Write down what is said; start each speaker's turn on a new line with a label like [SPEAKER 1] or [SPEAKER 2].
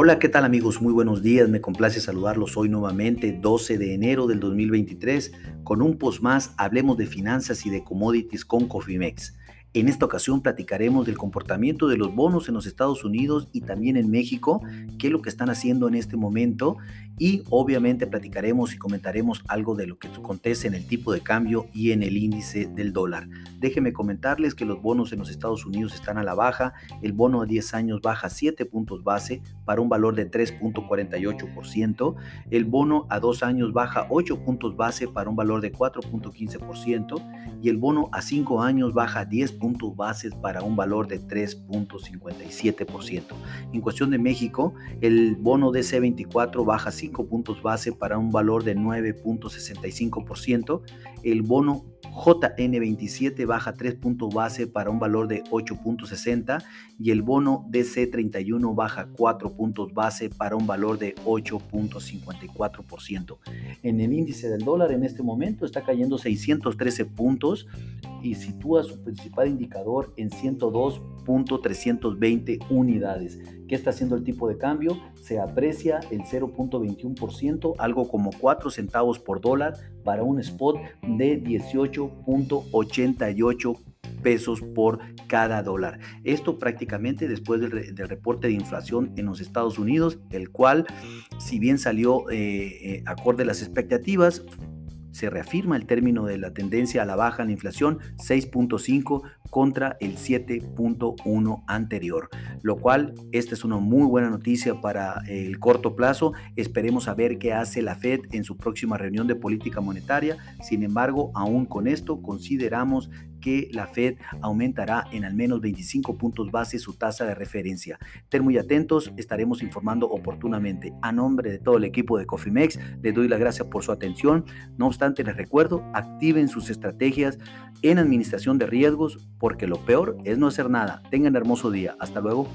[SPEAKER 1] Hola, ¿qué tal amigos? Muy buenos días, me complace saludarlos hoy nuevamente, 12 de enero del 2023, con un post más, hablemos de finanzas y de commodities con Cofimex. En esta ocasión platicaremos del comportamiento de los bonos en los Estados Unidos y también en México, qué es lo que están haciendo en este momento y obviamente platicaremos y comentaremos algo de lo que acontece en el tipo de cambio y en el índice del dólar. Déjenme comentarles que los bonos en los Estados Unidos están a la baja, el bono a 10 años baja 7 puntos base para un valor de 3.48%, el bono a 2 años baja 8 puntos base para un valor de 4.15% y el bono a 5 años baja 10 puntos bases para un valor de 3.57%. En cuestión de México, el bono DC24 baja 5 puntos base para un valor de 9.65%, el bono JN27 baja 3 puntos base para un valor de 8.60 y el bono DC31 baja 4 puntos base para un valor de 8.54%. En el índice del dólar en este momento está cayendo 613 puntos y sitúa su principal indicador en 102.320 unidades. ¿Qué está haciendo el tipo de cambio? Se aprecia el 0.21%, algo como 4 centavos por dólar para un spot de 18.88 pesos por cada dólar. Esto prácticamente después del, reporte de inflación en los Estados Unidos, el cual, si bien salió eh, eh, acorde a las expectativas, se reafirma el término de la tendencia a la baja en la inflación 6.5 contra el 7.1 anterior, lo cual esta es una muy buena noticia para el corto plazo. Esperemos a ver qué hace la Fed en su próxima reunión de política monetaria. Sin embargo, aún con esto consideramos la Fed aumentará en al menos 25 puntos base su tasa de referencia. Estén muy atentos, estaremos informando oportunamente. A nombre de todo el equipo de Cofimex, les doy las gracias por su atención. No obstante, les recuerdo, activen sus estrategias en administración de riesgos porque lo peor es no hacer nada. Tengan hermoso día. Hasta luego.